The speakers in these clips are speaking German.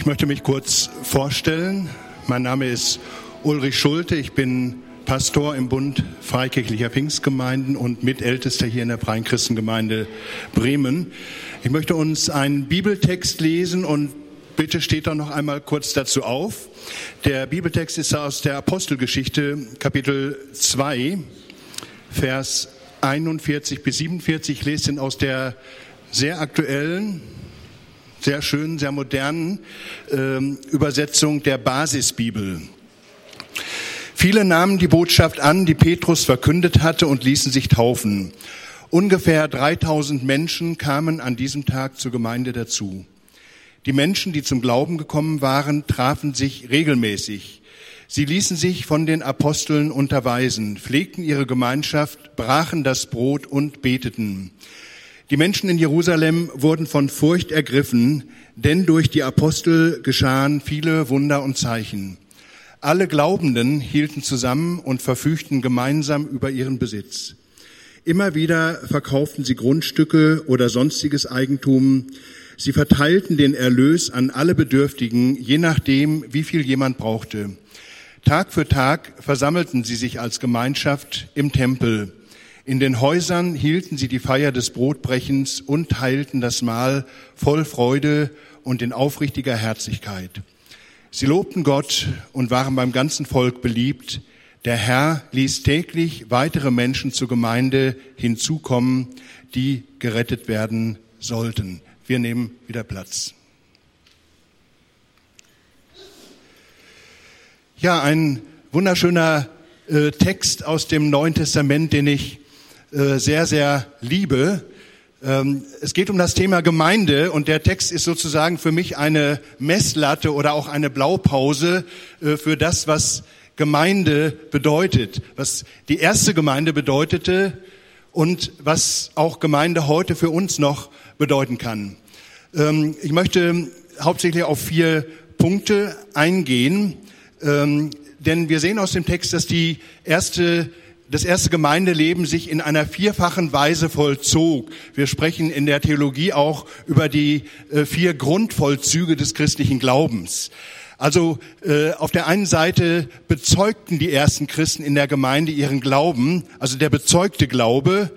Ich möchte mich kurz vorstellen. Mein Name ist Ulrich Schulte. Ich bin Pastor im Bund Freikirchlicher Pfingstgemeinden und Mitältester hier in der Freien Christengemeinde Bremen. Ich möchte uns einen Bibeltext lesen und bitte steht doch noch einmal kurz dazu auf. Der Bibeltext ist aus der Apostelgeschichte, Kapitel 2, Vers 41 bis 47. Ich lese den aus der sehr aktuellen, sehr schönen, sehr modernen ähm, Übersetzung der Basisbibel. Viele nahmen die Botschaft an, die Petrus verkündet hatte und ließen sich taufen. Ungefähr 3000 Menschen kamen an diesem Tag zur Gemeinde dazu. Die Menschen, die zum Glauben gekommen waren, trafen sich regelmäßig. Sie ließen sich von den Aposteln unterweisen, pflegten ihre Gemeinschaft, brachen das Brot und beteten. Die Menschen in Jerusalem wurden von Furcht ergriffen, denn durch die Apostel geschahen viele Wunder und Zeichen. Alle Glaubenden hielten zusammen und verfügten gemeinsam über ihren Besitz. Immer wieder verkauften sie Grundstücke oder sonstiges Eigentum, Sie verteilten den Erlös an alle Bedürftigen, je nachdem, wie viel jemand brauchte. Tag für Tag versammelten sie sich als Gemeinschaft im Tempel. In den Häusern hielten sie die Feier des Brotbrechens und teilten das Mahl voll Freude und in aufrichtiger Herzlichkeit. Sie lobten Gott und waren beim ganzen Volk beliebt. Der Herr ließ täglich weitere Menschen zur Gemeinde hinzukommen, die gerettet werden sollten. Wir nehmen wieder Platz. Ja, ein wunderschöner äh, Text aus dem Neuen Testament, den ich äh, sehr, sehr liebe. Ähm, es geht um das Thema Gemeinde und der Text ist sozusagen für mich eine Messlatte oder auch eine Blaupause äh, für das, was Gemeinde bedeutet, was die erste Gemeinde bedeutete und was auch Gemeinde heute für uns noch bedeuten kann. Ähm, ich möchte hauptsächlich auf vier Punkte eingehen, ähm, denn wir sehen aus dem Text, dass die erste das erste Gemeindeleben sich in einer vierfachen Weise vollzog. Wir sprechen in der Theologie auch über die äh, vier Grundvollzüge des christlichen Glaubens. Also äh, auf der einen Seite bezeugten die ersten Christen in der Gemeinde ihren Glauben, also der bezeugte Glaube.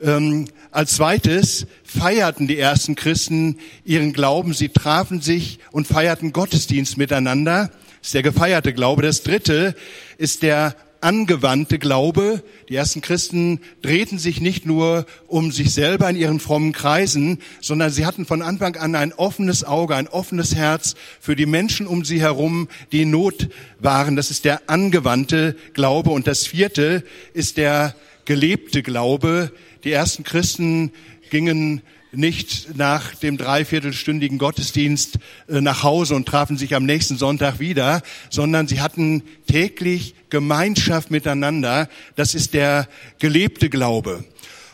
Ähm, als zweites feierten die ersten Christen ihren Glauben. Sie trafen sich und feierten Gottesdienst miteinander. Das ist der gefeierte Glaube. Das dritte ist der angewandte Glaube. Die ersten Christen drehten sich nicht nur um sich selber in ihren frommen Kreisen, sondern sie hatten von Anfang an ein offenes Auge, ein offenes Herz für die Menschen um sie herum, die in Not waren. Das ist der angewandte Glaube. Und das vierte ist der gelebte Glaube, die ersten Christen gingen nicht nach dem dreiviertelstündigen Gottesdienst äh, nach Hause und trafen sich am nächsten Sonntag wieder, sondern sie hatten täglich Gemeinschaft miteinander. Das ist der gelebte Glaube.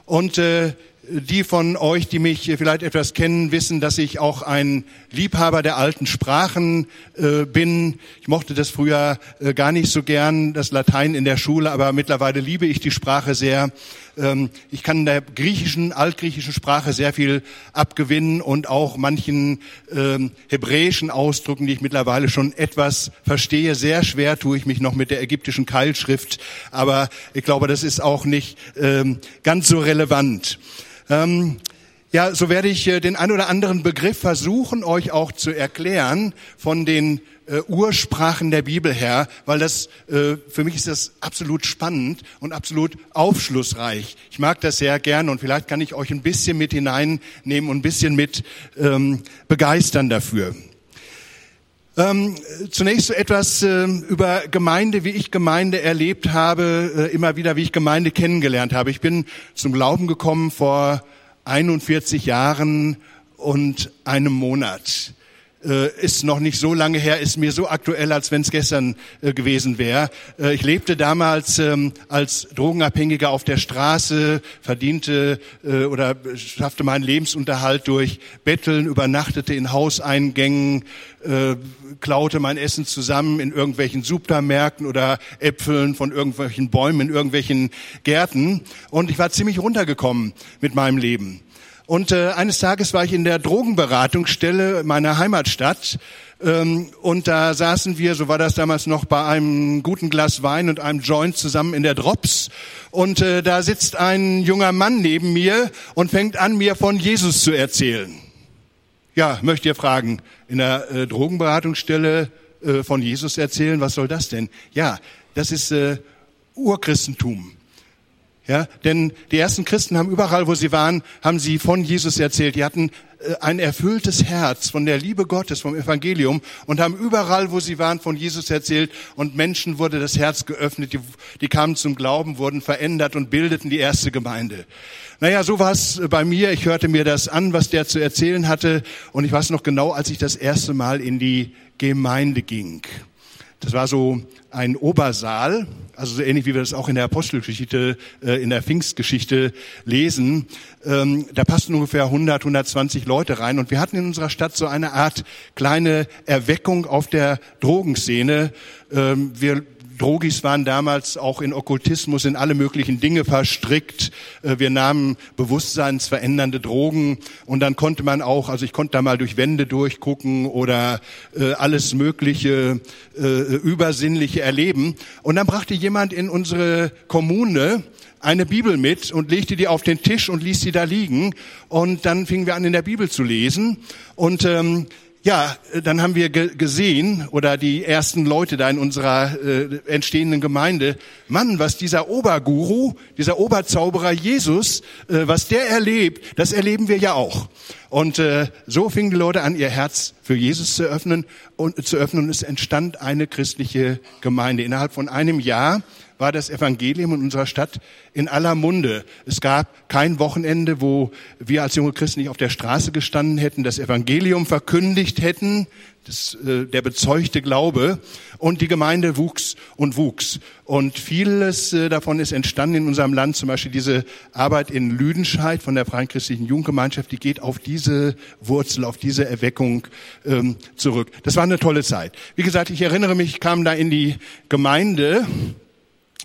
Und äh, die von euch, die mich vielleicht etwas kennen, wissen, dass ich auch ein Liebhaber der alten Sprachen äh, bin. Ich mochte das früher äh, gar nicht so gern, das Latein in der Schule, aber mittlerweile liebe ich die Sprache sehr. Ähm, ich kann der griechischen, altgriechischen Sprache sehr viel abgewinnen und auch manchen ähm, hebräischen Ausdrücken, die ich mittlerweile schon etwas verstehe. Sehr schwer tue ich mich noch mit der ägyptischen Keilschrift, aber ich glaube, das ist auch nicht ähm, ganz so relevant. Ja, so werde ich äh, den ein oder anderen Begriff versuchen, euch auch zu erklären von den äh, Ursprachen der Bibel her, weil das äh, für mich ist das absolut spannend und absolut aufschlussreich. Ich mag das sehr gern und vielleicht kann ich euch ein bisschen mit hineinnehmen und ein bisschen mit ähm, begeistern dafür. Ähm, zunächst so etwas äh, über Gemeinde, wie ich Gemeinde erlebt habe, äh, immer wieder, wie ich Gemeinde kennengelernt habe. Ich bin zum Glauben gekommen vor 41 Jahren und einem Monat äh, ist noch nicht so lange her, ist mir so aktuell, als wenn es gestern äh, gewesen wäre. Äh, ich lebte damals ähm, als Drogenabhängiger auf der Straße, verdiente äh, oder schaffte meinen Lebensunterhalt durch Betteln, übernachtete in Hauseingängen, äh, klaute mein Essen zusammen in irgendwelchen Supermärkten oder Äpfeln von irgendwelchen Bäumen in irgendwelchen Gärten. Und ich war ziemlich runtergekommen mit meinem Leben. Und äh, eines Tages war ich in der Drogenberatungsstelle meiner Heimatstadt Ähm, und da saßen wir, so war das damals noch, bei einem guten Glas Wein und einem Joint zusammen in der Drops. Und äh, da sitzt ein junger Mann neben mir und fängt an, mir von Jesus zu erzählen. Ja, möchte ihr fragen, in der äh, Drogenberatungsstelle äh, von Jesus erzählen, was soll das denn? Ja, das ist äh, Urchristentum. Ja, denn die ersten Christen haben überall, wo sie waren, haben sie von Jesus erzählt. Die hatten äh, ein erfülltes Herz von der Liebe Gottes, vom Evangelium und haben überall, wo sie waren, von Jesus erzählt und Menschen wurde das Herz geöffnet, die, die kamen zum Glauben, wurden verändert und bildeten die erste Gemeinde. Naja, so war es bei mir. Ich hörte mir das an, was der zu erzählen hatte und ich weiß noch genau, als ich das erste Mal in die Gemeinde ging. Das war so ein Obersaal, also so ähnlich wie wir das auch in der Apostelgeschichte, äh, in der Pfingstgeschichte lesen. Ähm, da passten ungefähr 100, 120 Leute rein und wir hatten in unserer Stadt so eine Art kleine Erweckung auf der Drogenszene. Ähm, wir Drogis waren damals auch in Okkultismus, in alle möglichen Dinge verstrickt. Äh, wir nahmen bewusstseinsverändernde Drogen und dann konnte man auch, also ich konnte da mal durch Wände durchgucken oder äh, alles mögliche äh, übersinnliche erleben. Und dann brachte jemand in unsere Kommune eine Bibel mit und legte die auf den Tisch und ließ sie da liegen. Und dann fingen wir an, in der Bibel zu lesen. Und ähm, ja, dann haben wir gesehen, oder die ersten Leute da in unserer äh, entstehenden Gemeinde, Mann, was dieser Oberguru, dieser Oberzauberer Jesus, äh, was der erlebt, das erleben wir ja auch. Und äh, so fingen die Leute an, ihr Herz für Jesus zu öffnen und zu öffnen und es entstand eine christliche Gemeinde. Innerhalb von einem Jahr war das Evangelium in unserer Stadt in aller Munde. Es gab kein Wochenende, wo wir als junge Christen nicht auf der Straße gestanden hätten, das Evangelium verkündigt hätten, das, äh, der bezeugte Glaube. Und die Gemeinde wuchs und wuchs. Und vieles äh, davon ist entstanden in unserem Land. Zum Beispiel diese Arbeit in Lüdenscheid von der Freien Christlichen Jugendgemeinschaft, die geht auf diese Wurzel, auf diese Erweckung ähm, zurück. Das war eine tolle Zeit. Wie gesagt, ich erinnere mich, ich kam da in die Gemeinde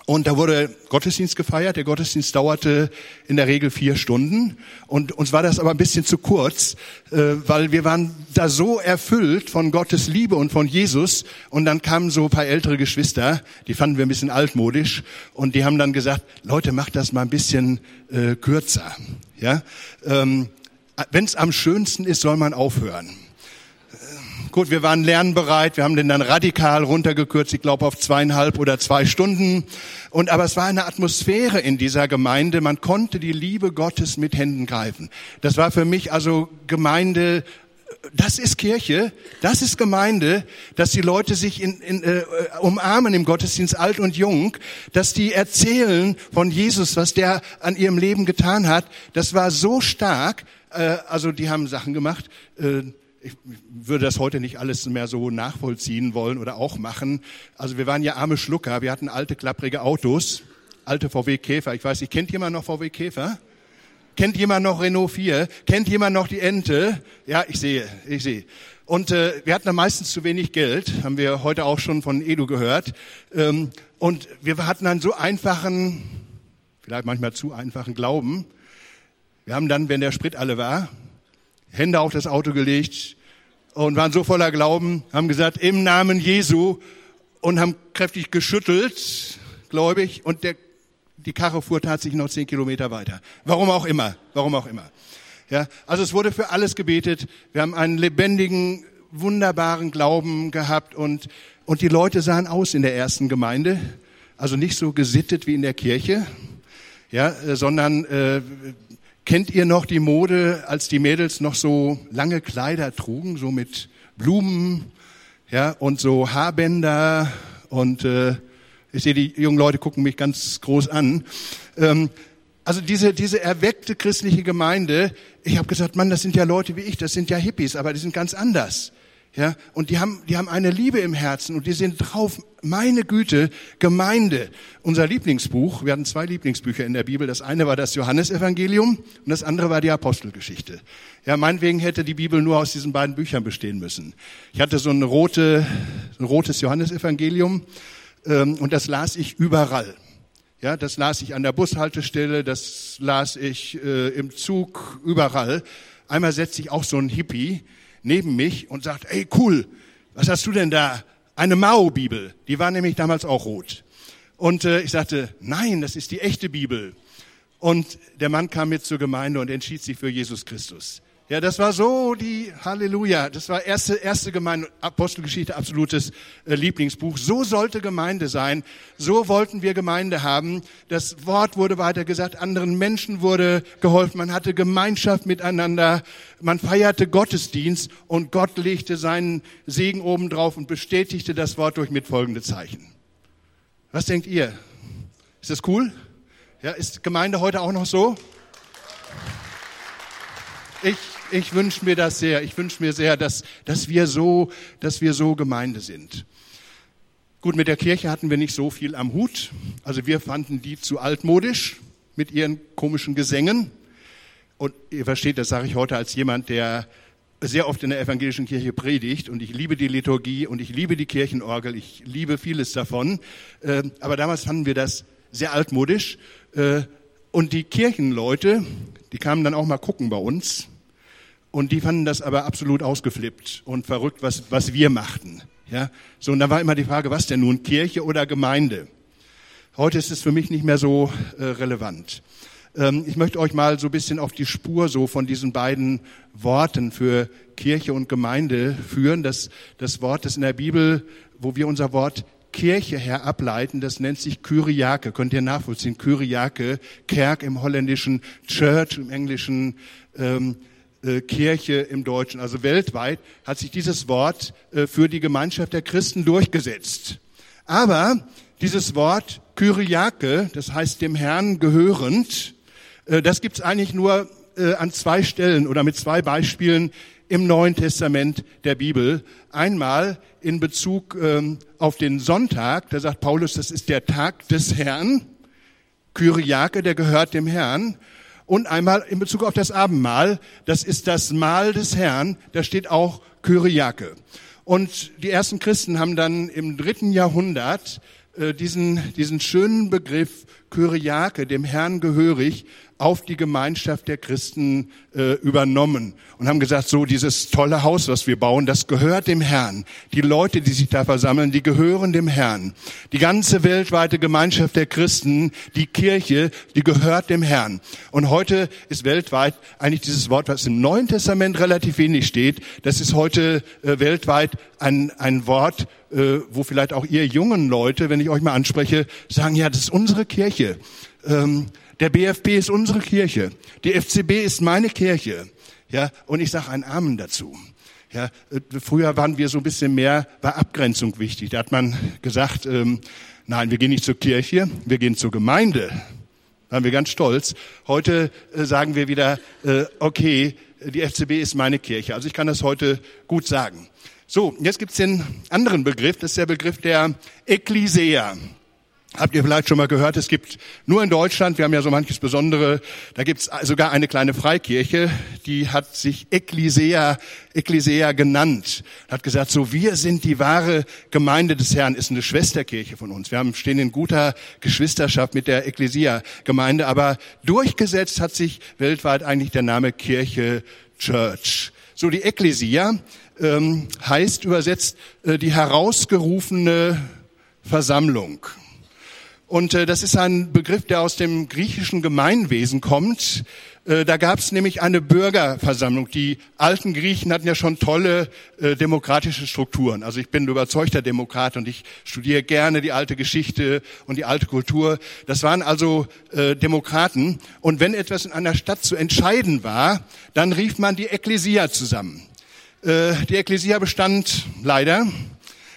und da wurde Gottesdienst gefeiert. Der Gottesdienst dauerte in der Regel vier Stunden. Und uns war das aber ein bisschen zu kurz, äh, weil wir waren da so erfüllt von Gottes Liebe und von Jesus. Und dann kamen so ein paar ältere Geschwister, die fanden wir ein bisschen altmodisch. Und die haben dann gesagt, Leute, macht das mal ein bisschen äh, kürzer. Ja, ähm, Wenn es am schönsten ist, soll man aufhören. Gut, wir waren lernbereit, wir haben den dann radikal runtergekürzt, ich glaube auf zweieinhalb oder zwei Stunden. Und aber es war eine Atmosphäre in dieser Gemeinde, man konnte die Liebe Gottes mit Händen greifen. Das war für mich also Gemeinde, das ist Kirche, das ist Gemeinde, dass die Leute sich in, in, äh, umarmen im Gottesdienst, alt und jung, dass die erzählen von Jesus, was der an ihrem Leben getan hat. Das war so stark. Äh, also die haben Sachen gemacht. Äh, ich würde das heute nicht alles mehr so nachvollziehen wollen oder auch machen. Also wir waren ja arme Schlucker, wir hatten alte klapprige Autos, alte VW Käfer. Ich weiß nicht, kennt jemand noch VW Käfer? Kennt jemand noch Renault 4? Kennt jemand noch die Ente? Ja, ich sehe, ich sehe. Und äh, wir hatten da meistens zu wenig Geld, haben wir heute auch schon von Edu gehört. Ähm, und wir hatten dann so einfachen, vielleicht manchmal zu einfachen Glauben. Wir haben dann, wenn der Sprit alle war, Hände auf das Auto gelegt und waren so voller Glauben, haben gesagt, im Namen Jesu und haben kräftig geschüttelt, gläubig, und der, die Karre fuhr tatsächlich noch zehn Kilometer weiter. Warum auch immer, warum auch immer. Ja, also es wurde für alles gebetet. Wir haben einen lebendigen, wunderbaren Glauben gehabt und, und die Leute sahen aus in der ersten Gemeinde. Also nicht so gesittet wie in der Kirche, ja, sondern äh, Kennt ihr noch die Mode, als die Mädels noch so lange Kleider trugen, so mit Blumen, ja, und so Haarbänder und äh, ich sehe, die jungen Leute gucken mich ganz groß an. Ähm, also diese, diese erweckte christliche Gemeinde, ich habe gesagt, Mann, das sind ja Leute wie ich, das sind ja Hippies, aber die sind ganz anders. Ja, und die haben, die haben eine Liebe im Herzen und die sind drauf, meine Güte, Gemeinde. Unser Lieblingsbuch, wir hatten zwei Lieblingsbücher in der Bibel. Das eine war das Johannesevangelium und das andere war die Apostelgeschichte. Ja, meinetwegen hätte die Bibel nur aus diesen beiden Büchern bestehen müssen. Ich hatte so ein, rote, ein rotes Johannesevangelium ähm, und das las ich überall. Ja, das las ich an der Bushaltestelle, das las ich äh, im Zug, überall. Einmal setze ich auch so ein Hippie neben mich und sagt, ey cool, was hast du denn da? Eine Mao-Bibel. Die war nämlich damals auch rot. Und äh, ich sagte, nein, das ist die echte Bibel. Und der Mann kam mit zur Gemeinde und entschied sich für Jesus Christus. Ja, das war so die Halleluja. Das war erste erste Gemeinde Apostelgeschichte absolutes äh, Lieblingsbuch. So sollte Gemeinde sein. So wollten wir Gemeinde haben. Das Wort wurde weitergesagt, anderen Menschen wurde geholfen. Man hatte Gemeinschaft miteinander. Man feierte Gottesdienst und Gott legte seinen Segen oben drauf und bestätigte das Wort durch mitfolgende Zeichen. Was denkt ihr? Ist das cool? Ja, ist Gemeinde heute auch noch so? Ich ich wünsche mir das sehr. Ich wünsche mir sehr, dass, dass wir so, dass wir so Gemeinde sind. Gut, mit der Kirche hatten wir nicht so viel am Hut. Also wir fanden die zu altmodisch mit ihren komischen Gesängen. Und ihr versteht, das sage ich heute als jemand, der sehr oft in der evangelischen Kirche predigt und ich liebe die Liturgie und ich liebe die Kirchenorgel, ich liebe vieles davon. Ähm, aber damals fanden wir das sehr altmodisch. Äh, und die Kirchenleute, die kamen dann auch mal gucken bei uns und die fanden das aber absolut ausgeflippt und verrückt, was, was wir machten. Ja, so, und da war immer die Frage, was denn nun, Kirche oder Gemeinde? Heute ist es für mich nicht mehr so äh, relevant. Ähm, ich möchte euch mal so ein bisschen auf die Spur so von diesen beiden Worten für Kirche und Gemeinde führen. Das, das Wort, das in der Bibel, wo wir unser Wort Kirche her ableiten, das nennt sich Kyriake. Könnt ihr nachvollziehen? Kyriake, Kerk im Holländischen, Church im Englischen, ähm, äh, Kirche im Deutschen, also weltweit, hat sich dieses Wort äh, für die Gemeinschaft der Christen durchgesetzt. Aber dieses Wort Kyriake, das heißt dem Herrn gehörend, äh, das gibt's eigentlich nur an zwei Stellen oder mit zwei Beispielen im Neuen Testament der Bibel. Einmal in Bezug ähm, auf den Sonntag, da sagt Paulus, das ist der Tag des Herrn. Kyriake, der gehört dem Herrn und einmal in Bezug auf das Abendmahl. Das ist das Mahl des Herrn. Da steht auch Kyriake. Und die ersten Christen haben dann im dritten Jahrhundert äh, diesen, diesen schönen Begriff Kyriake, dem Herrn gehörig, auf die Gemeinschaft der Christen äh, übernommen und haben gesagt, so dieses tolle Haus, was wir bauen, das gehört dem Herrn. Die Leute, die sich da versammeln, die gehören dem Herrn. Die ganze weltweite Gemeinschaft der Christen, die Kirche, die gehört dem Herrn. Und heute ist weltweit eigentlich dieses Wort, was im Neuen Testament relativ wenig steht, das ist heute äh, weltweit ein, ein Wort, äh, wo vielleicht auch ihr jungen Leute, wenn ich euch mal anspreche, sagen, ja, das ist unsere Kirche. Ähm, der BFP ist unsere Kirche. Die FCB ist meine Kirche. Ja, und ich sage einen Amen dazu. Ja, äh, früher waren wir so ein bisschen mehr, war Abgrenzung wichtig. Da hat man gesagt, ähm, nein, wir gehen nicht zur Kirche, wir gehen zur Gemeinde. Da waren wir ganz stolz. Heute äh, sagen wir wieder, äh, okay, die FCB ist meine Kirche. Also ich kann das heute gut sagen. So, jetzt gibt's den anderen Begriff, das ist der Begriff der Ekklesia. Habt ihr vielleicht schon mal gehört, es gibt nur in Deutschland, wir haben ja so manches Besondere, da gibt es sogar eine kleine Freikirche, die hat sich Ekklesia, Ekklesia genannt, hat gesagt, so wir sind die wahre Gemeinde des Herrn, ist eine Schwesterkirche von uns. Wir haben, stehen in guter Geschwisterschaft mit der Ekklesia-Gemeinde, aber durchgesetzt hat sich weltweit eigentlich der Name Kirche Church. So die Ekklesia ähm, heißt übersetzt äh, die herausgerufene Versammlung. Und äh, das ist ein Begriff, der aus dem griechischen Gemeinwesen kommt. Äh, da gab es nämlich eine Bürgerversammlung. Die alten Griechen hatten ja schon tolle äh, demokratische Strukturen. Also ich bin überzeugter Demokrat und ich studiere gerne die alte Geschichte und die alte Kultur. Das waren also äh, Demokraten. Und wenn etwas in einer Stadt zu entscheiden war, dann rief man die Ekklesia zusammen. Äh, die Ekklesia bestand leider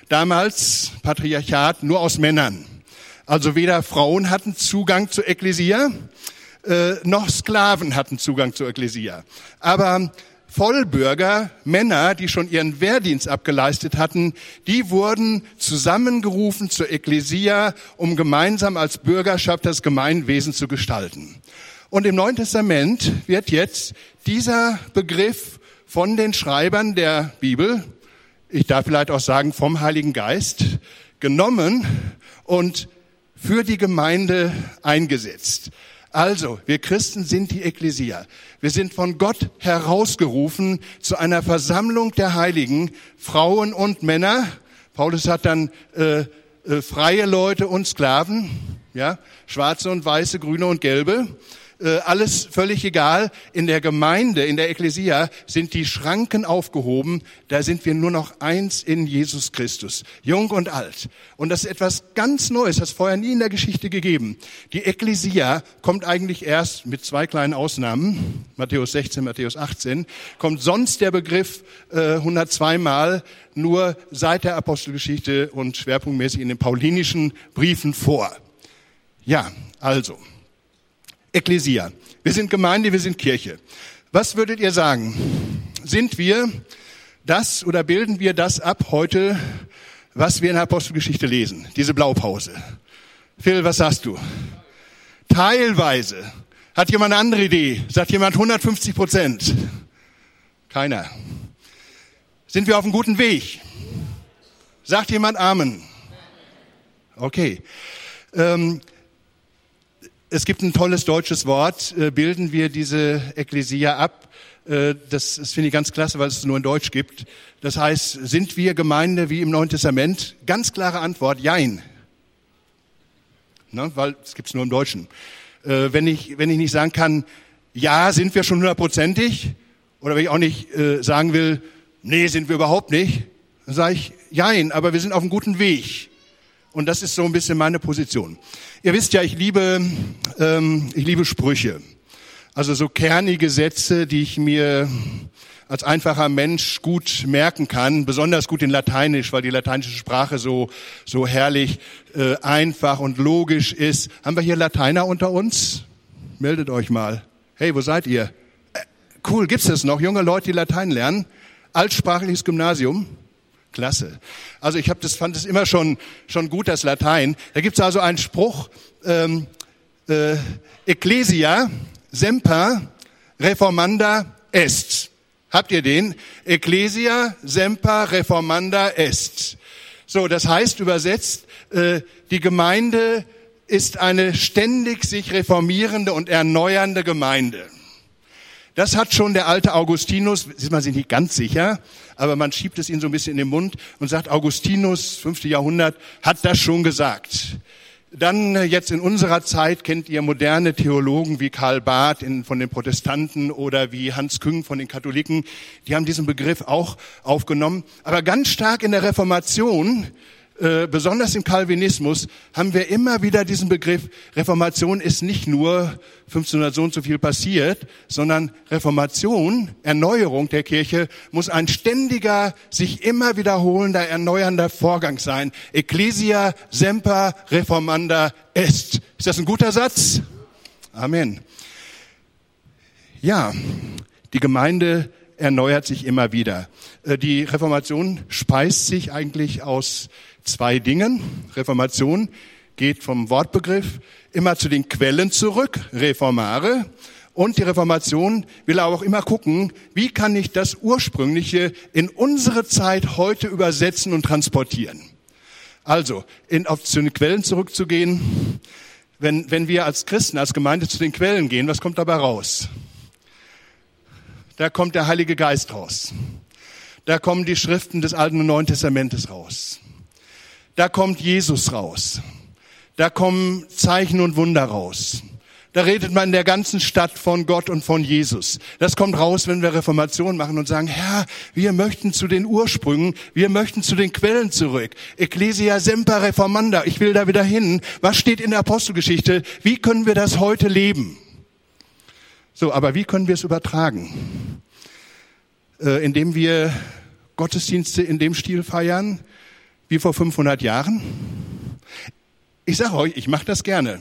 damals Patriarchat nur aus Männern. Also weder Frauen hatten Zugang zur Ekklesia, äh, noch Sklaven hatten Zugang zur Ekklesia. Aber Vollbürger, Männer, die schon ihren Wehrdienst abgeleistet hatten, die wurden zusammengerufen zur Ekklesia, um gemeinsam als Bürgerschaft das Gemeinwesen zu gestalten. Und im Neuen Testament wird jetzt dieser Begriff von den Schreibern der Bibel, ich darf vielleicht auch sagen vom Heiligen Geist, genommen und für die Gemeinde eingesetzt. Also, wir Christen sind die Ekklesia. Wir sind von Gott herausgerufen zu einer Versammlung der Heiligen, Frauen und Männer. Paulus hat dann äh, äh, freie Leute und Sklaven, ja, schwarze und weiße, grüne und gelbe. Äh, alles völlig egal. In der Gemeinde, in der Ekklesia sind die Schranken aufgehoben. Da sind wir nur noch eins in Jesus Christus. Jung und alt. Und das ist etwas ganz Neues, das vorher nie in der Geschichte gegeben. Die Ekklesia kommt eigentlich erst mit zwei kleinen Ausnahmen, Matthäus 16, Matthäus 18, kommt sonst der Begriff äh, 102 Mal nur seit der Apostelgeschichte und schwerpunktmäßig in den paulinischen Briefen vor. Ja, also. Ekklesia. Wir sind Gemeinde, wir sind Kirche. Was würdet ihr sagen? Sind wir das oder bilden wir das ab heute, was wir in der Apostelgeschichte lesen? Diese Blaupause. Phil, was sagst du? Teilweise. Hat jemand eine andere Idee? Sagt jemand 150 Prozent? Keiner. Sind wir auf einem guten Weg? Sagt jemand Amen? Okay. Ähm, es gibt ein tolles deutsches Wort, äh, bilden wir diese Ekklesia ab. Äh, das, das finde ich ganz klasse, weil es nur in Deutsch gibt. Das heißt, sind wir Gemeinde wie im Neuen Testament? Ganz klare Antwort, jein. Ne, weil es gibt es nur im Deutschen. Äh, wenn, ich, wenn ich nicht sagen kann, ja, sind wir schon hundertprozentig, oder wenn ich auch nicht äh, sagen will, nee, sind wir überhaupt nicht, dann sage ich, jein, aber wir sind auf einem guten Weg. Und das ist so ein bisschen meine Position. Ihr wisst ja, ich liebe, ähm, ich liebe Sprüche. Also so kernige Sätze, die ich mir als einfacher Mensch gut merken kann, besonders gut in Lateinisch, weil die lateinische Sprache so, so herrlich äh, einfach und logisch ist. Haben wir hier Lateiner unter uns? Meldet euch mal. Hey, wo seid ihr? Äh, cool, gibt's das noch? Junge Leute, die Latein lernen? Altsprachliches Gymnasium? Klasse. Also ich habe das fand es immer schon schon gut das Latein. Da gibt's also einen Spruch: ähm, äh, Ecclesia semper reformanda est. Habt ihr den? Ecclesia semper reformanda est. So, das heißt übersetzt: äh, Die Gemeinde ist eine ständig sich reformierende und erneuernde Gemeinde. Das hat schon der alte Augustinus, ist man sich nicht ganz sicher, aber man schiebt es ihm so ein bisschen in den Mund und sagt, Augustinus, fünfte Jahrhundert, hat das schon gesagt. Dann äh, jetzt in unserer Zeit kennt ihr moderne Theologen wie Karl Barth in, von den Protestanten oder wie Hans Küng von den Katholiken. Die haben diesen Begriff auch aufgenommen. Aber ganz stark in der Reformation äh, besonders im Calvinismus haben wir immer wieder diesen Begriff, Reformation ist nicht nur 1500 so und so viel passiert, sondern Reformation, Erneuerung der Kirche muss ein ständiger, sich immer wiederholender, erneuernder Vorgang sein. Ecclesia semper reformanda est. Ist das ein guter Satz? Amen. Ja, die Gemeinde erneuert sich immer wieder. Äh, die Reformation speist sich eigentlich aus zwei Dingen. Reformation geht vom Wortbegriff immer zu den Quellen zurück, Reformare. Und die Reformation will auch immer gucken, wie kann ich das Ursprüngliche in unsere Zeit heute übersetzen und transportieren. Also, in, auf zu den Quellen zurückzugehen. Wenn, wenn wir als Christen, als Gemeinde zu den Quellen gehen, was kommt dabei raus? Da kommt der Heilige Geist raus. Da kommen die Schriften des Alten und Neuen Testamentes raus. Da kommt Jesus raus. Da kommen Zeichen und Wunder raus. Da redet man in der ganzen Stadt von Gott und von Jesus. Das kommt raus, wenn wir Reformation machen und sagen, Herr, wir möchten zu den Ursprüngen, wir möchten zu den Quellen zurück. Ecclesia semper reformanda. Ich will da wieder hin. Was steht in der Apostelgeschichte? Wie können wir das heute leben? So, aber wie können wir es übertragen? Äh, indem wir Gottesdienste in dem Stil feiern, wie vor 500 Jahren? Ich sage euch, ich mache das gerne.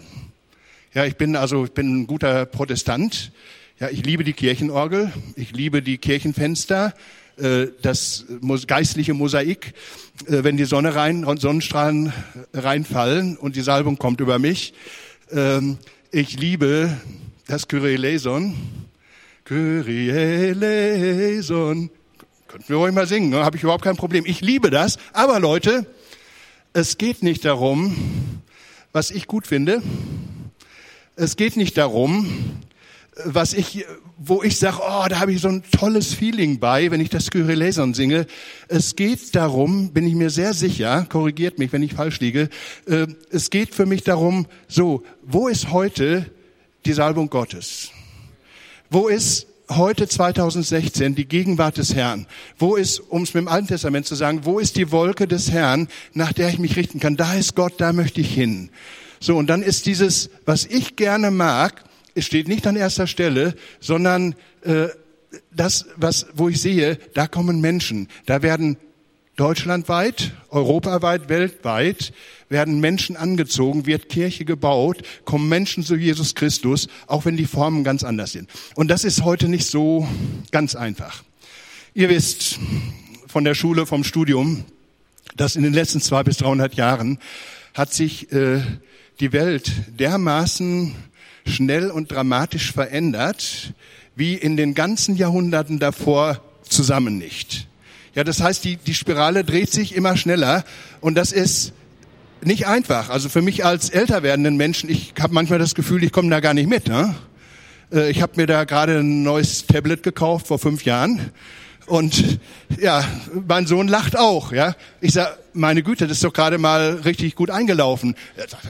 Ja, ich bin also ich bin ein guter Protestant. Ja, ich liebe die Kirchenorgel, ich liebe die Kirchenfenster, äh, das geistliche Mosaik, äh, wenn die Sonne rein und Sonnenstrahlen reinfallen und die Salbung kommt über mich. Ähm, ich liebe das Kyrie eleison. Kyrie eleison. Könnten wir ruhig mal singen, ne? habe ich überhaupt kein Problem. Ich liebe das. Aber Leute, es geht nicht darum, was ich gut finde, Es geht nicht darum, was ich, wo ich sage, oh, da habe ich so ein tolles Feeling bei, wenn ich das Kyrieleison singe. Es geht darum, bin ich mir sehr sicher, korrigiert mich, wenn ich falsch liege, äh, es geht für mich darum, so, wo ist heute die Salbung Gottes? Wo ist heute 2016 die Gegenwart des Herrn? Wo ist, um es mit dem Alten Testament zu sagen, wo ist die Wolke des Herrn, nach der ich mich richten kann? Da ist Gott, da möchte ich hin. So, und dann ist dieses, was ich gerne mag, es steht nicht an erster Stelle, sondern äh, das, was, wo ich sehe, da kommen Menschen, da werden deutschlandweit, europaweit, weltweit werden Menschen angezogen, wird Kirche gebaut, kommen Menschen zu Jesus Christus, auch wenn die Formen ganz anders sind. Und das ist heute nicht so ganz einfach. Ihr wisst von der Schule, vom Studium, dass in den letzten zwei bis 300 Jahren hat sich äh, die Welt dermaßen schnell und dramatisch verändert, wie in den ganzen Jahrhunderten davor zusammen nicht. Ja, das heißt, die, die Spirale dreht sich immer schneller und das ist nicht einfach. Also für mich als älter werdenden Menschen, ich habe manchmal das Gefühl, ich komme da gar nicht mit. Ne? Äh, ich habe mir da gerade ein neues Tablet gekauft vor fünf Jahren und ja, mein Sohn lacht auch. Ja, ich sag, meine Güte, das ist doch gerade mal richtig gut eingelaufen.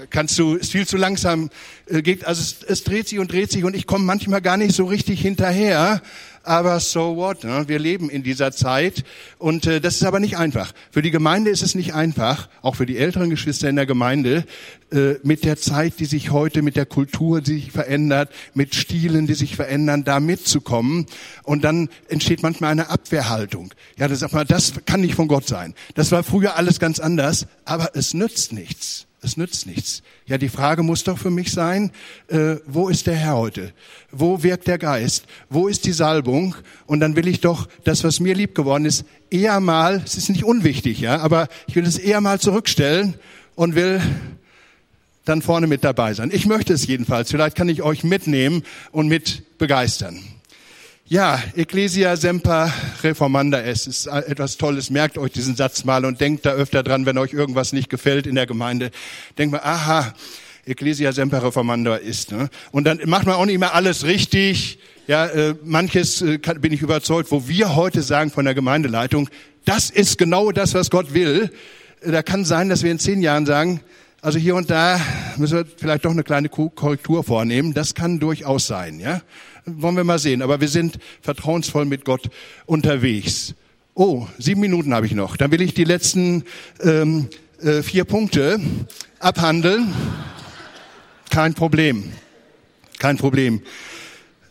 Kannst du, ist viel zu langsam. Äh, geht, also es, es dreht sich und dreht sich und ich komme manchmal gar nicht so richtig hinterher aber so what? Ne? Wir leben in dieser Zeit und äh, das ist aber nicht einfach. Für die Gemeinde ist es nicht einfach, auch für die älteren Geschwister in der Gemeinde, äh, mit der Zeit, die sich heute, mit der Kultur, die sich verändert, mit Stilen, die sich verändern, da mitzukommen. Und dann entsteht manchmal eine Abwehrhaltung. Ja, das, das kann nicht von Gott sein. Das war früher alles ganz anders, aber es nützt nichts. Es nützt nichts. Ja, die Frage muss doch für mich sein, äh, wo ist der Herr heute? Wo wirkt der Geist? Wo ist die Salbung? Und dann will ich doch das, was mir lieb geworden ist, eher mal, es ist nicht unwichtig, ja, aber ich will es eher mal zurückstellen und will dann vorne mit dabei sein. Ich möchte es jedenfalls. Vielleicht kann ich euch mitnehmen und mit begeistern. Ja, Ecclesia semper reformanda es ist etwas Tolles. Merkt euch diesen Satz mal und denkt da öfter dran, wenn euch irgendwas nicht gefällt in der Gemeinde. Denkt mal, aha, Ecclesia semper reformanda ist. Ne? Und dann macht man auch nicht mehr alles richtig. Ja, äh, manches äh, kann, bin ich überzeugt, wo wir heute sagen von der Gemeindeleitung, das ist genau das, was Gott will. Da kann sein, dass wir in zehn Jahren sagen, also hier und da müssen wir vielleicht doch eine kleine Korrektur vornehmen. Das kann durchaus sein, ja. Wollen wir mal sehen. Aber wir sind vertrauensvoll mit Gott unterwegs. Oh, sieben Minuten habe ich noch. Dann will ich die letzten ähm, äh, vier Punkte abhandeln. Kein Problem. Kein Problem.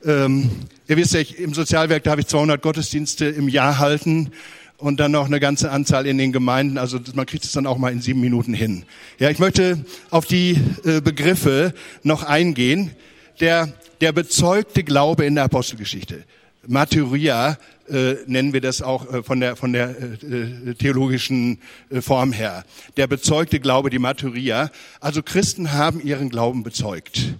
Ähm, ihr wisst ja, ich, im Sozialwerk, da habe ich 200 Gottesdienste im Jahr halten und dann noch eine ganze Anzahl in den Gemeinden. Also man kriegt es dann auch mal in sieben Minuten hin. Ja, ich möchte auf die äh, Begriffe noch eingehen. Der der bezeugte Glaube in der Apostelgeschichte. Martyria äh, nennen wir das auch äh, von der, von der äh, äh theologischen äh, Form her. Der bezeugte Glaube, die Martyria. Also Christen haben ihren Glauben bezeugt.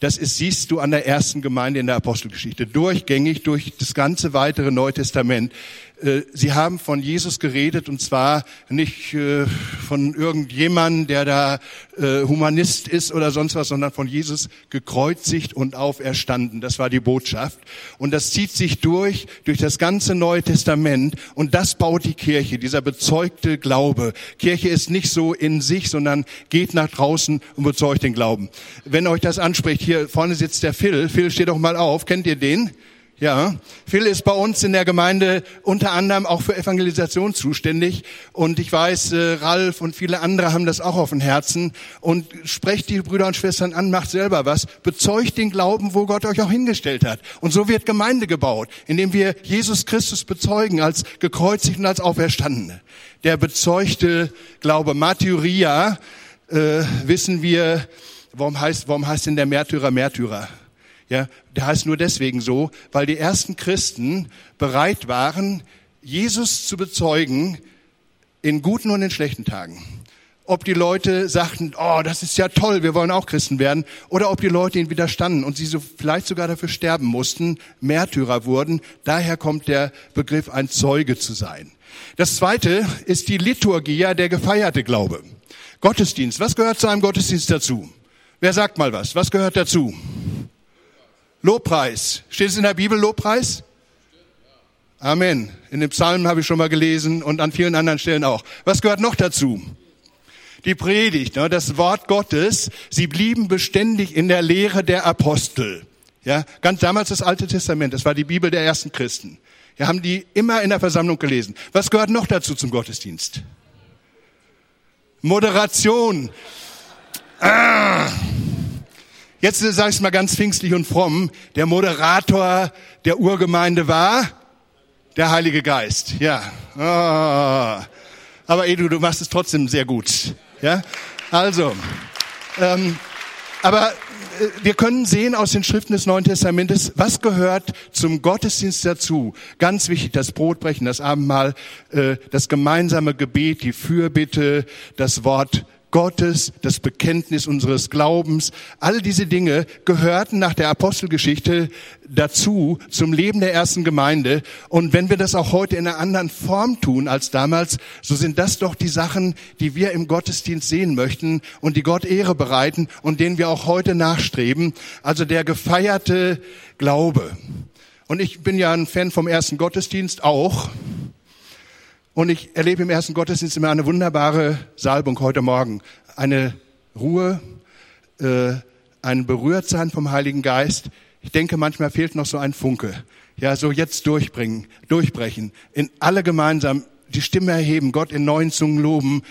Das ist, siehst du an der ersten Gemeinde in der Apostelgeschichte. Durchgängig durch das ganze weitere Neue Testament. Äh, sie haben von Jesus geredet und zwar nicht äh, von irgendjemandem, der da äh, Humanist ist oder sonst was, sondern von Jesus gekreuzigt und auferstanden. Das war die Botschaft. Und das zieht sich durch, durch das ganze Neue Testament und das baut die Kirche, dieser bezeugte Glaube. Kirche ist nicht so in sich, sondern geht nach draußen und bezeugt den Glauben. Wenn euch das anspricht, hier vorne sitzt der Phil. Phil, steh doch mal auf. Kennt ihr den? Ja, Phil ist bei uns in der Gemeinde unter anderem auch für Evangelisation zuständig und ich weiß, äh, Ralf und viele andere haben das auch auf dem Herzen und sprecht die Brüder und Schwestern an, macht selber was, bezeugt den Glauben, wo Gott euch auch hingestellt hat. Und so wird Gemeinde gebaut, indem wir Jesus Christus bezeugen als gekreuzigt und als Auferstandene. Der bezeugte Glaube, Martyria, äh, wissen wir, warum heißt, warum heißt denn der Märtyrer Märtyrer? Ja, der heißt nur deswegen so, weil die ersten Christen bereit waren, Jesus zu bezeugen in guten und in schlechten Tagen. Ob die Leute sagten, oh, das ist ja toll, wir wollen auch Christen werden, oder ob die Leute ihnen widerstanden und sie so vielleicht sogar dafür sterben mussten, Märtyrer wurden. Daher kommt der Begriff, ein Zeuge zu sein. Das zweite ist die Liturgia, der gefeierte Glaube. Gottesdienst. Was gehört zu einem Gottesdienst dazu? Wer sagt mal was? Was gehört dazu? Lobpreis. Steht es in der Bibel Lobpreis? Amen. In dem Psalm habe ich schon mal gelesen und an vielen anderen Stellen auch. Was gehört noch dazu? Die Predigt, ne, das Wort Gottes. Sie blieben beständig in der Lehre der Apostel. Ja, ganz damals das Alte Testament. Das war die Bibel der ersten Christen. Wir haben die immer in der Versammlung gelesen. Was gehört noch dazu zum Gottesdienst? Moderation. Ah. Jetzt sage ich mal ganz pfingstlich und fromm. Der Moderator der Urgemeinde war der Heilige Geist. Ja. Oh. Aber Edu, du machst es trotzdem sehr gut. Ja. Also. Ähm, aber äh, wir können sehen aus den Schriften des Neuen Testamentes, was gehört zum Gottesdienst dazu. Ganz wichtig, das Brotbrechen, das Abendmahl, äh, das gemeinsame Gebet, die Fürbitte, das Wort Gottes, das Bekenntnis unseres Glaubens, all diese Dinge gehörten nach der Apostelgeschichte dazu zum Leben der ersten Gemeinde. Und wenn wir das auch heute in einer anderen Form tun als damals, so sind das doch die Sachen, die wir im Gottesdienst sehen möchten und die Gott Ehre bereiten und denen wir auch heute nachstreben. Also der gefeierte Glaube. Und ich bin ja ein Fan vom ersten Gottesdienst auch. Und ich erlebe im ersten Gottesdienst immer eine wunderbare Salbung heute Morgen. Eine Ruhe, äh, ein Berührtsein vom Heiligen Geist. Ich denke, manchmal fehlt noch so ein Funke. Ja, so jetzt durchbringen, durchbrechen, in alle gemeinsam die Stimme erheben, Gott in neuen Zungen loben,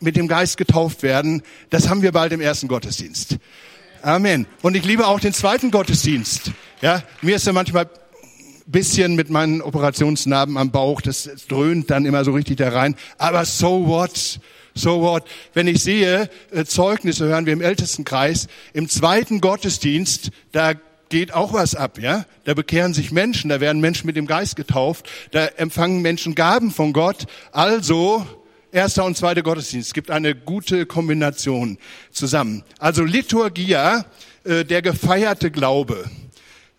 mit dem Geist getauft werden. Das haben wir bald im ersten Gottesdienst. Amen. Und ich liebe auch den zweiten Gottesdienst. Ja, mir ist ja manchmal bisschen mit meinen Operationsnarben am Bauch, das dröhnt dann immer so richtig da rein. Aber so what? So what? Wenn ich sehe, äh, Zeugnisse hören wir im Ältestenkreis, im zweiten Gottesdienst, da geht auch was ab, ja? Da bekehren sich Menschen, da werden Menschen mit dem Geist getauft, da empfangen Menschen Gaben von Gott. Also, erster und zweiter Gottesdienst. Es gibt eine gute Kombination zusammen. Also Liturgia, äh, der gefeierte Glaube.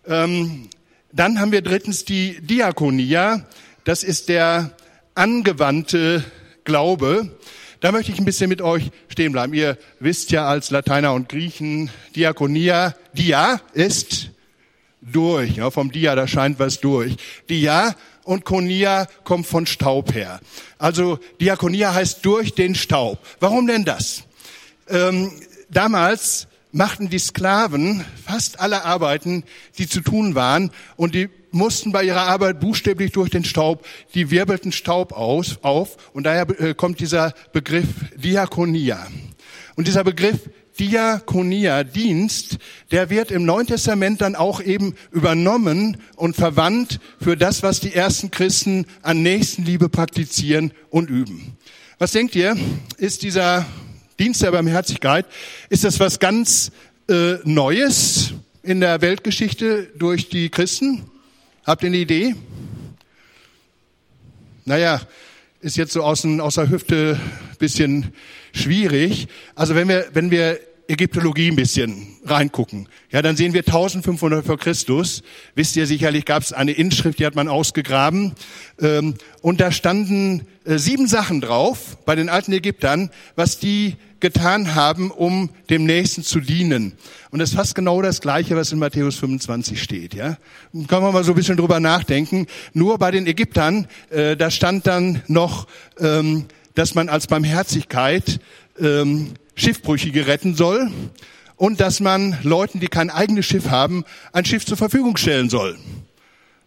Ähm, dann haben wir drittens die Diakonia. Das ist der angewandte Glaube. Da möchte ich ein bisschen mit euch stehen bleiben. Ihr wisst ja als Lateiner und Griechen, Diakonia, Dia ist durch. Ja, vom Dia, da scheint was durch. Dia und Konia kommt von Staub her. Also Diakonia heißt durch den Staub. Warum denn das? Ähm, damals machten die Sklaven fast alle Arbeiten, die zu tun waren, und die mussten bei ihrer Arbeit buchstäblich durch den Staub, die wirbelten Staub aus, auf, und daher äh, kommt dieser Begriff Diakonia. Und dieser Begriff Diakonia, Dienst, der wird im Neuen Testament dann auch eben übernommen und verwandt für das, was die ersten Christen an Nächstenliebe praktizieren und üben. Was denkt ihr? Ist dieser Dienst der Barmherzigkeit, ist das was ganz äh, Neues in der Weltgeschichte durch die Christen? Habt ihr eine Idee? Naja, ist jetzt so aus, aus der Hüfte bisschen schwierig. Also wenn wir, wenn wir Ägyptologie ein bisschen reingucken, ja, dann sehen wir 1500 vor Christus. Wisst ihr sicherlich, gab es eine Inschrift, die hat man ausgegraben, ähm, und da standen äh, sieben Sachen drauf bei den alten Ägyptern, was die getan haben, um dem Nächsten zu dienen. Und das ist fast genau das Gleiche, was in Matthäus 25 steht. Ja, kann man mal so ein bisschen drüber nachdenken. Nur bei den Ägyptern, äh, da stand dann noch, ähm, dass man als Barmherzigkeit ähm, Schiffbrüchige retten soll und dass man Leuten, die kein eigenes Schiff haben, ein Schiff zur Verfügung stellen soll.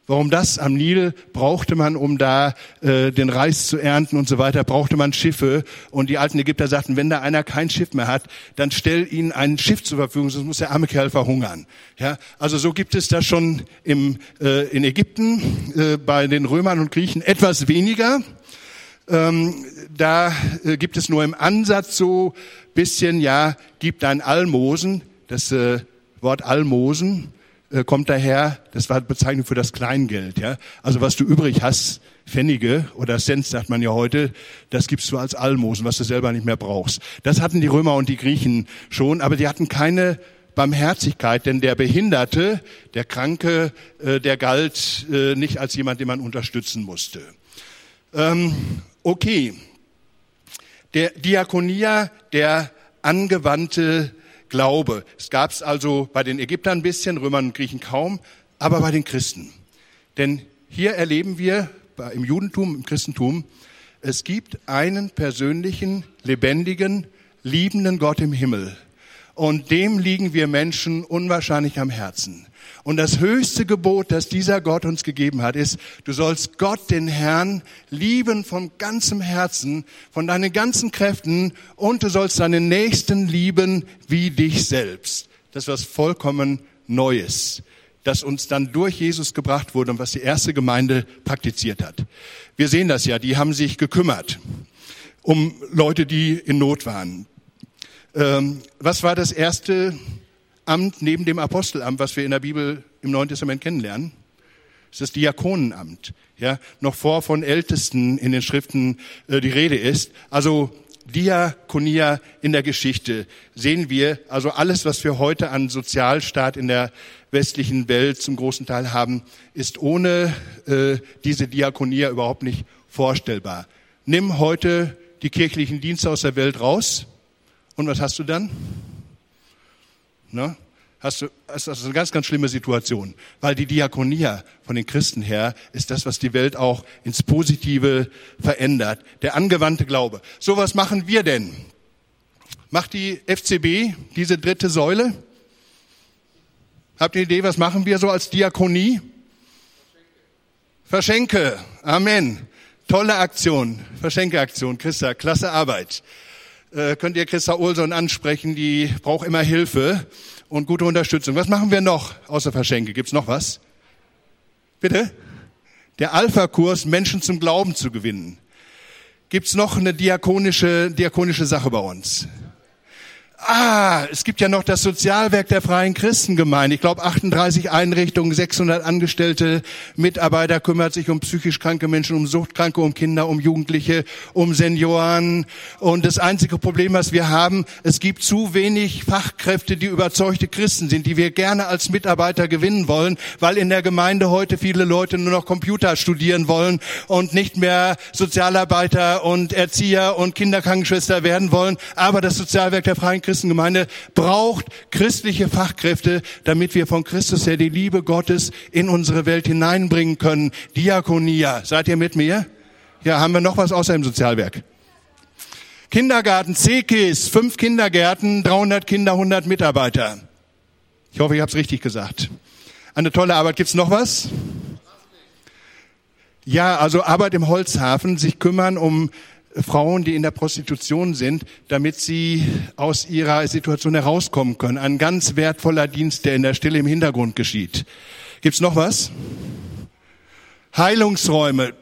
Warum das? Am Nil brauchte man, um da äh, den Reis zu ernten und so weiter, brauchte man Schiffe. Und die alten Ägypter sagten, wenn da einer kein Schiff mehr hat, dann stell ihnen ein Schiff zur Verfügung, sonst muss der arme Kerl verhungern. Ja, also so gibt es das schon im, äh, in Ägypten, äh, bei den Römern und Griechen etwas weniger. Ähm, da äh, gibt es nur im Ansatz so bisschen, ja, gibt ein Almosen. Das äh, Wort Almosen äh, kommt daher, das war Bezeichnung für das Kleingeld. Ja? Also was du übrig hast, Pfennige oder Cent sagt man ja heute, das gibst du als Almosen, was du selber nicht mehr brauchst. Das hatten die Römer und die Griechen schon, aber die hatten keine Barmherzigkeit, denn der Behinderte, der Kranke, äh, der galt äh, nicht als jemand, den man unterstützen musste. Ähm, okay, der Diakonia, der angewandte Glaube. Es gab es also bei den Ägyptern ein bisschen, Römern und Griechen kaum, aber bei den Christen. Denn hier erleben wir im Judentum, im Christentum, es gibt einen persönlichen, lebendigen, liebenden Gott im Himmel. Und dem liegen wir Menschen unwahrscheinlich am Herzen. Und das höchste Gebot, das dieser Gott uns gegeben hat, ist, du sollst Gott, den Herrn, lieben von ganzem Herzen, von deinen ganzen Kräften und du sollst deinen Nächsten lieben wie dich selbst. Das ist was vollkommen Neues, das uns dann durch Jesus gebracht wurde und was die erste Gemeinde praktiziert hat. Wir sehen das ja, die haben sich gekümmert um Leute, die in Not waren. Ähm, was war das erste Amt neben dem Apostelamt, was wir in der Bibel im Neuen Testament kennenlernen? Das ist das Diakonenamt. Ja, noch vor von Ältesten in den Schriften äh, die Rede ist. Also Diakonia in der Geschichte sehen wir, also alles, was wir heute an Sozialstaat in der westlichen Welt zum großen Teil haben, ist ohne äh, diese Diakonia überhaupt nicht vorstellbar. Nimm heute die kirchlichen Dienste aus der Welt raus und was hast du dann? Ne? Hast du, das ist eine ganz, ganz schlimme Situation, weil die Diakonia von den Christen her ist das, was die Welt auch ins Positive verändert. Der angewandte Glaube. So was machen wir denn? Macht die FCB diese dritte Säule? Habt ihr eine Idee, was machen wir so als Diakonie? Verschenke. Amen. Tolle Aktion. Verschenkeaktion. Christa, klasse Arbeit äh, könnt ihr Christa Olson ansprechen, die braucht immer Hilfe und gute Unterstützung. Was machen wir noch außer Verschenke? Gibt's noch was? Bitte? Der Alpha-Kurs, Menschen zum Glauben zu gewinnen. Gibt's noch eine diakonische, diakonische Sache bei uns? Ah, es gibt ja noch das Sozialwerk der Freien Christengemeinde. Ich glaube, 38 Einrichtungen, 600 Angestellte, Mitarbeiter kümmert sich um psychisch kranke Menschen, um Suchtkranke, um Kinder, um Jugendliche, um Senioren. Und das einzige Problem, was wir haben, es gibt zu wenig Fachkräfte, die überzeugte Christen sind, die wir gerne als Mitarbeiter gewinnen wollen, weil in der Gemeinde heute viele Leute nur noch Computer studieren wollen und nicht mehr Sozialarbeiter und Erzieher und Kinderkrankenschwester werden wollen. Aber das Sozialwerk der Freien Christengemeinde Christengemeinde braucht christliche Fachkräfte, damit wir von Christus her die Liebe Gottes in unsere Welt hineinbringen können. Diakonia. Seid ihr mit mir? Ja, haben wir noch was außer im Sozialwerk? Kindergarten, CKIS, fünf Kindergärten, 300 Kinder, 100 Mitarbeiter. Ich hoffe, ich habe es richtig gesagt. Eine tolle Arbeit. Gibt's noch was? Ja, also Arbeit im Holzhafen, sich kümmern um Frauen, die in der Prostitution sind, damit sie aus ihrer Situation herauskommen können. Ein ganz wertvoller Dienst, der in der Stille im Hintergrund geschieht. Gibt's noch was? Heilungsräume,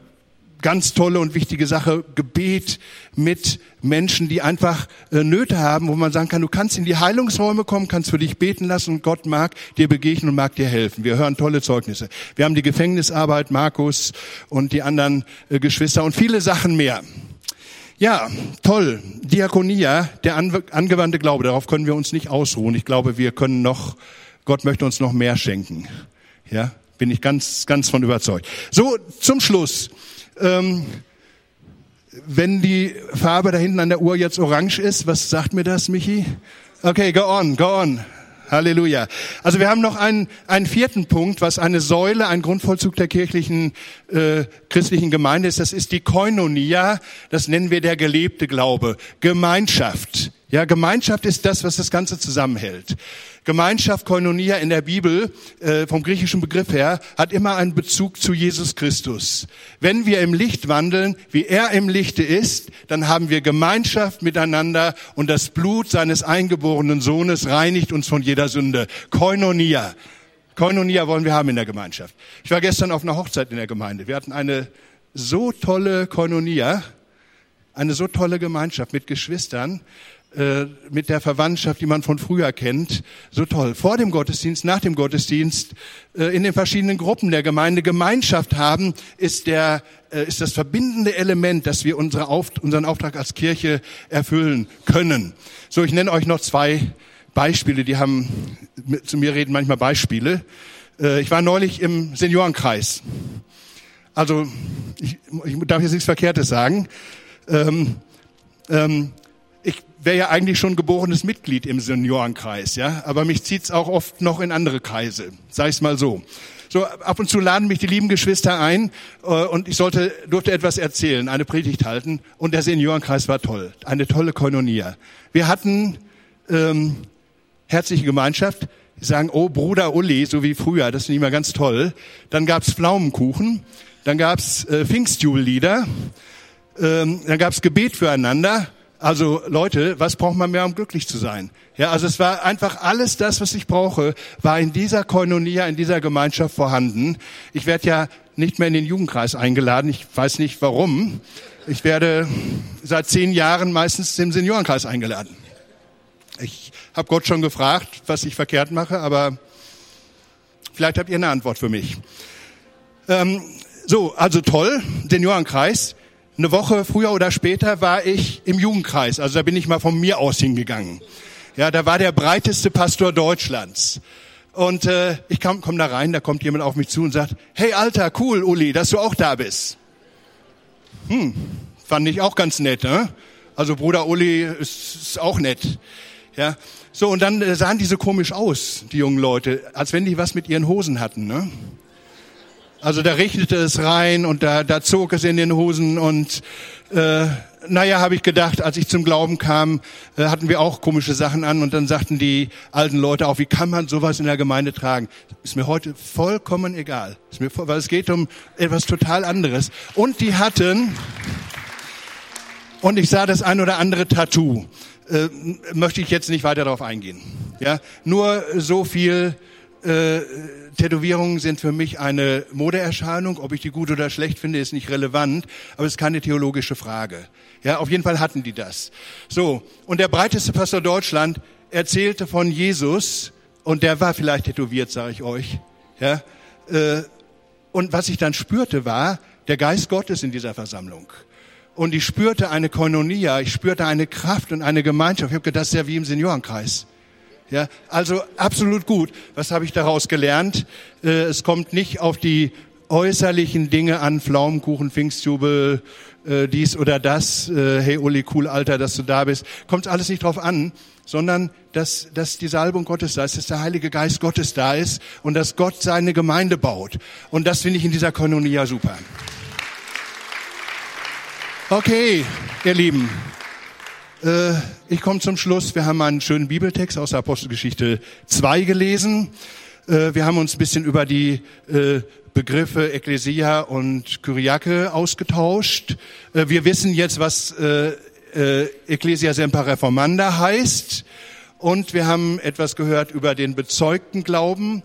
ganz tolle und wichtige Sache. Gebet mit Menschen, die einfach äh, Nöte haben, wo man sagen kann, du kannst in die Heilungsräume kommen, kannst für dich beten lassen und Gott mag dir begegnen und mag dir helfen. Wir hören tolle Zeugnisse. Wir haben die Gefängnisarbeit, Markus und die anderen äh, Geschwister und viele Sachen mehr. Ja, toll. Diakonia, der angewandte Glaube, darauf können wir uns nicht ausruhen. Ich glaube, wir können noch, Gott möchte uns noch mehr schenken. Ja, bin ich ganz, ganz von überzeugt. So, zum Schluss. Ähm, wenn die Farbe da hinten an der Uhr jetzt orange ist, was sagt mir das, Michi? Okay, go on, go on. Halleluja. Also wir haben noch einen, einen vierten Punkt, was eine Säule, ein Grundvollzug der kirchlichen äh, christlichen Gemeinde ist. Das ist die Koinonia. Das nennen wir der gelebte Glaube. Gemeinschaft. Ja, Gemeinschaft ist das, was das Ganze zusammenhält. Gemeinschaft, Koinonia in der Bibel, äh, vom griechischen Begriff her, hat immer einen Bezug zu Jesus Christus. Wenn wir im Licht wandeln, wie er im Lichte ist, dann haben wir Gemeinschaft miteinander und das Blut seines eingeborenen Sohnes reinigt uns von jeder Sünde. Koinonia. Koinonia wollen wir haben in der Gemeinschaft. Ich war gestern auf einer Hochzeit in der Gemeinde. Wir hatten eine so tolle Koinonia, eine so tolle Gemeinschaft mit Geschwistern. Äh, mit der Verwandtschaft, die man von früher kennt, so toll. Vor dem Gottesdienst, nach dem Gottesdienst, äh, in den verschiedenen Gruppen der Gemeinde Gemeinschaft haben, ist der äh, ist das verbindende Element, dass wir unsere Auf, unseren Auftrag als Kirche erfüllen können. So, ich nenne euch noch zwei Beispiele, die haben zu mir reden manchmal Beispiele. Ich war neulich im Seniorenkreis. Also ich, ich darf jetzt nichts Verkehrtes sagen. Ähm, ähm, ich wäre ja eigentlich schon geborenes Mitglied im Seniorenkreis, ja, aber mich zieht's auch oft noch in andere Kreise, sag ich's mal so. So ab und zu laden mich die lieben Geschwister ein äh, und ich sollte durfte etwas erzählen, eine Predigt halten und der Seniorenkreis war toll, eine tolle Koinonia. Wir hatten ähm, herzliche Gemeinschaft, die sagen, oh Bruder Uli, so wie früher, das ist nicht mehr ganz toll. Dann gab's Pflaumenkuchen, dann gab's äh, Pfingstjubellieder, ähm, dann gab's Gebet füreinander also Leute, was braucht man mehr, um glücklich zu sein? Ja, also es war einfach alles das, was ich brauche, war in dieser Koinonia, in dieser Gemeinschaft vorhanden. Ich werde ja nicht mehr in den Jugendkreis eingeladen. Ich weiß nicht warum. Ich werde seit zehn Jahren meistens im Seniorenkreis eingeladen. Ich habe Gott schon gefragt, was ich verkehrt mache, aber vielleicht habt ihr eine Antwort für mich. Ähm, so, also toll, Seniorenkreis eine Woche früher oder später war ich im Jugendkreis. Also da bin ich mal von mir aus hingegangen. Ja, da war der breiteste Pastor Deutschlands. Und äh, ich komme komm da rein, da kommt jemand auf mich zu und sagt, hey Alter, cool, Uli, dass du auch da bist. Hm, fand ich auch ganz nett. Ne? Also Bruder Uli ist, ist auch nett. Ja, so und dann äh, sahen die so komisch aus, die jungen Leute, als wenn die was mit ihren Hosen hatten. Ne? Also da regnete es rein und da, da zog es in den Hosen und äh, naja, habe ich gedacht, als ich zum Glauben kam, äh, hatten wir auch komische Sachen an und dann sagten die alten Leute auch, wie kann man sowas in der Gemeinde tragen? Ist mir heute vollkommen egal, ist mir, weil es geht um etwas total anderes. Und die hatten, und ich sah das ein oder andere Tattoo, äh, möchte ich jetzt nicht weiter darauf eingehen. Ja, nur so viel. Äh, Tätowierungen sind für mich eine Modeerscheinung. Ob ich die gut oder schlecht finde, ist nicht relevant, aber es ist keine theologische Frage. Ja, auf jeden Fall hatten die das. So, und der breiteste Pastor Deutschland erzählte von Jesus und der war vielleicht tätowiert, sage ich euch. Ja, äh, und was ich dann spürte, war der Geist Gottes in dieser Versammlung. Und ich spürte eine Koinonia, ich spürte eine Kraft und eine Gemeinschaft. Ich habe gedacht, das ist ja wie im Seniorenkreis. Ja, also absolut gut. Was habe ich daraus gelernt? Äh, es kommt nicht auf die äußerlichen Dinge an, Pflaumenkuchen, Pfingstjubel, äh, dies oder das. Äh, hey Uli, cool, Alter, dass du da bist. Kommt alles nicht drauf an, sondern dass, dass die Salbung Gottes da ist, dass der Heilige Geist Gottes da ist und dass Gott seine Gemeinde baut. Und das finde ich in dieser Koinonia super. Okay, ihr Lieben. Äh, ich komme zum Schluss. Wir haben einen schönen Bibeltext aus der Apostelgeschichte 2 gelesen. Äh, wir haben uns ein bisschen über die äh, Begriffe Ekklesia und Kyriake ausgetauscht. Wir wissen jetzt, was Ecclesia Semper Reformanda heißt. Und wir haben etwas gehört über den bezeugten Glauben,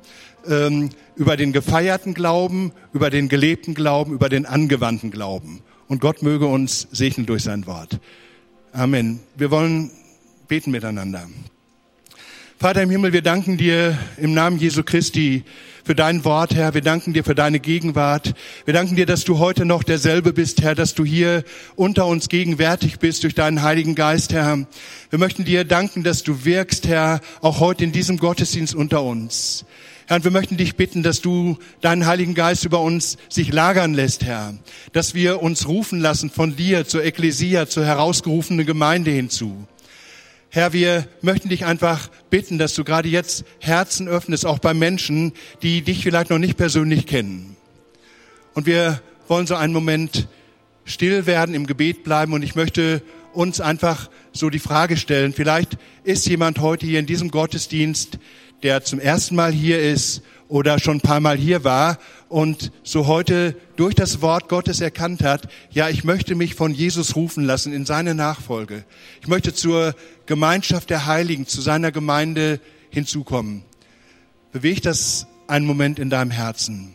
ähm, über den gefeierten Glauben, über den gelebten Glauben, über den angewandten Glauben. Und Gott möge uns segnen durch sein Wort. Amen. Wir wollen beten miteinander. Vater im Himmel, wir danken dir im Namen Jesu Christi für dein Wort, Herr. Wir danken dir für deine Gegenwart. Wir danken dir, dass du heute noch derselbe bist, Herr, dass du hier unter uns gegenwärtig bist durch deinen Heiligen Geist, Herr. Wir möchten dir danken, dass du wirkst, Herr, auch heute in diesem Gottesdienst unter uns. Herr, wir möchten dich bitten, dass du deinen Heiligen Geist über uns sich lagern lässt, Herr. Dass wir uns rufen lassen von dir zur Ekklesia, zur herausgerufenen Gemeinde hinzu. Herr, wir möchten dich einfach bitten, dass du gerade jetzt Herzen öffnest, auch bei Menschen, die dich vielleicht noch nicht persönlich kennen. Und wir wollen so einen Moment still werden, im Gebet bleiben und ich möchte uns einfach so die Frage stellen, vielleicht ist jemand heute hier in diesem Gottesdienst, der zum ersten Mal hier ist oder schon ein paar Mal hier war und so heute durch das Wort Gottes erkannt hat, ja, ich möchte mich von Jesus rufen lassen in seine Nachfolge. Ich möchte zur Gemeinschaft der Heiligen, zu seiner Gemeinde hinzukommen. Bewegt das einen Moment in deinem Herzen.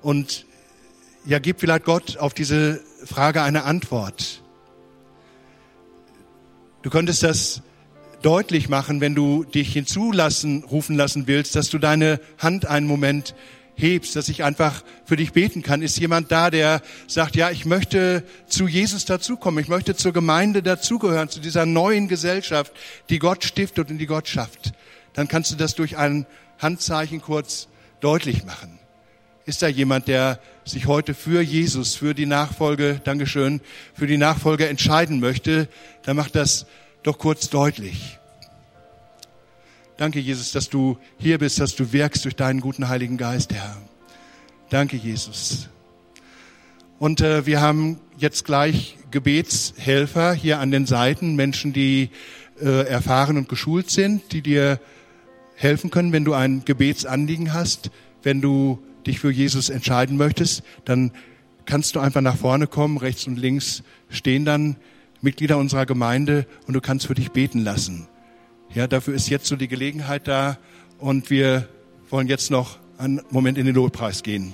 Und ja, gib vielleicht Gott auf diese Frage eine Antwort. Du könntest das deutlich machen, wenn du dich hinzulassen, rufen lassen willst, dass du deine Hand einen Moment hebst, dass ich einfach für dich beten kann. Ist jemand da, der sagt, ja, ich möchte zu Jesus dazukommen, ich möchte zur Gemeinde dazugehören, zu dieser neuen Gesellschaft, die Gott stiftet und die Gott schafft. Dann kannst du das durch ein Handzeichen kurz deutlich machen. Ist da jemand, der sich heute für Jesus, für die Nachfolge, Dankeschön, für die Nachfolge entscheiden möchte, dann macht das doch kurz deutlich. Danke, Jesus, dass du hier bist, dass du wirkst durch deinen guten Heiligen Geist, Herr. Danke, Jesus. Und äh, wir haben jetzt gleich Gebetshelfer hier an den Seiten, Menschen, die äh, erfahren und geschult sind, die dir helfen können, wenn du ein Gebetsanliegen hast, wenn du dich für Jesus entscheiden möchtest, dann kannst du einfach nach vorne kommen. Rechts und links stehen dann Mitglieder unserer Gemeinde und du kannst für dich beten lassen. Ja, dafür ist jetzt so die Gelegenheit da und wir wollen jetzt noch einen Moment in den Lobpreis gehen.